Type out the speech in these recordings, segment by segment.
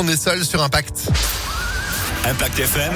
On est seul sur Impact. Impact FM.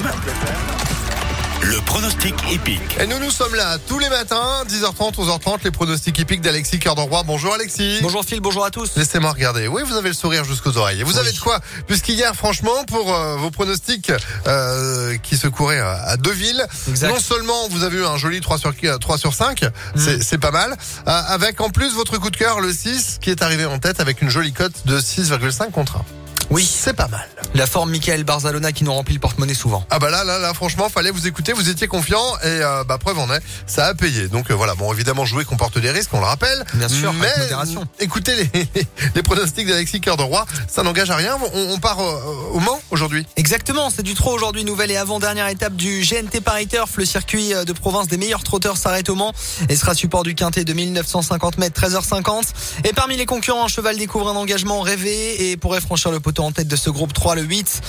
Le pronostic épique. Et nous, nous sommes là tous les matins, 10h30, 11h30, les pronostics épiques d'Alexis Cœur de Roi. Bonjour Alexis. Bonjour Phil, bonjour à tous. Laissez-moi regarder. Oui, vous avez le sourire jusqu'aux oreilles. Et vous Oui. avez de quoi Puisqu'hier, franchement, pour euh, vos pronostics euh, qui se couraient à, à Deauville, Exact. non seulement vous avez eu un joli 3 sur, 3 sur 5, c'est c'est pas mal, euh, avec en plus votre coup de cœur, le 6, qui est arrivé en tête avec une jolie cote de 6,5 contre 1. Oui, C'est pas mal. la forme Michael Barzalona qui nous remplit le porte-monnaie souvent. Ah bah là, là, là, franchement, fallait vous écouter, vous étiez confiant et euh, bah preuve en est, ça a payé. Donc euh, voilà, bon évidemment jouer comporte des risques, on le rappelle. Bien sûr, mais avec modération. écoutez les, les pronostics d'Alexis Cœur de Roi, ça n'engage à rien. On, on part euh, au Mans aujourd'hui. Exactement, c'est du trot aujourd'hui, nouvelle et avant-dernière étape du GNT Paris Turf. Le circuit de province des meilleurs trotteurs s'arrête au Mans et sera support du quintet de 1950 mètres, 13h50. Et parmi les concurrents, un cheval découvre un engagement rêvé et pourrait franchir le poteau en tête de ce groupe 3, le 8.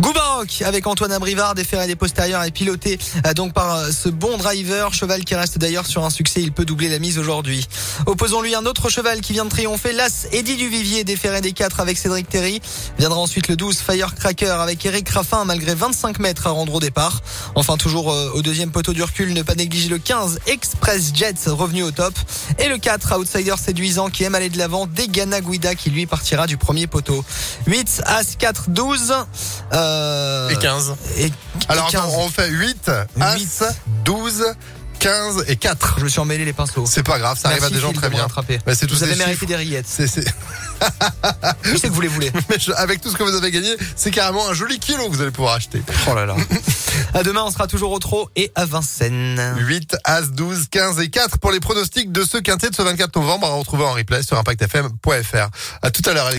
Goubaroc avec Antoine Abrivard, déféré des postérieurs et piloté euh, donc par euh, ce bon driver, cheval qui reste d'ailleurs sur un succès, il peut doubler la mise aujourd'hui. Opposons-lui un autre cheval qui vient de triompher, l'As Eddie Duvivier, déféré des 4 avec Cédric Terry. Viendra ensuite le 12 Firecracker avec Eric Raffin malgré 25 mètres à rendre au départ. Enfin toujours euh, au deuxième poteau du recul, ne pas négliger le 15 Express Jets revenu au top. Et le 4 Outsider séduisant qui aime aller de l'avant, Degana Guida qui lui partira du premier poteau. 8 As 4 12 euh, Et 15. et- et Alors 15. attends, on fait 8, As, 8. 12, 15 et 4. Je me suis emmêlé les pinceaux. C'est pas grave, ça arrive à des gens très bien. Mais c'est Vous avez mérité chiffres. des rillettes. C'est- c'est- Je sais que vous les voulez. Mais je- avec tout ce que vous avez gagné, c'est carrément un joli kilo que vous allez pouvoir acheter. Oh là là. À demain, on sera toujours au trot et à Vincennes. 8, As, 12, 15 et 4 pour les pronostics de ce quintet de ce 24 novembre à retrouver en replay sur impactfm.fr. À tout à l'heure.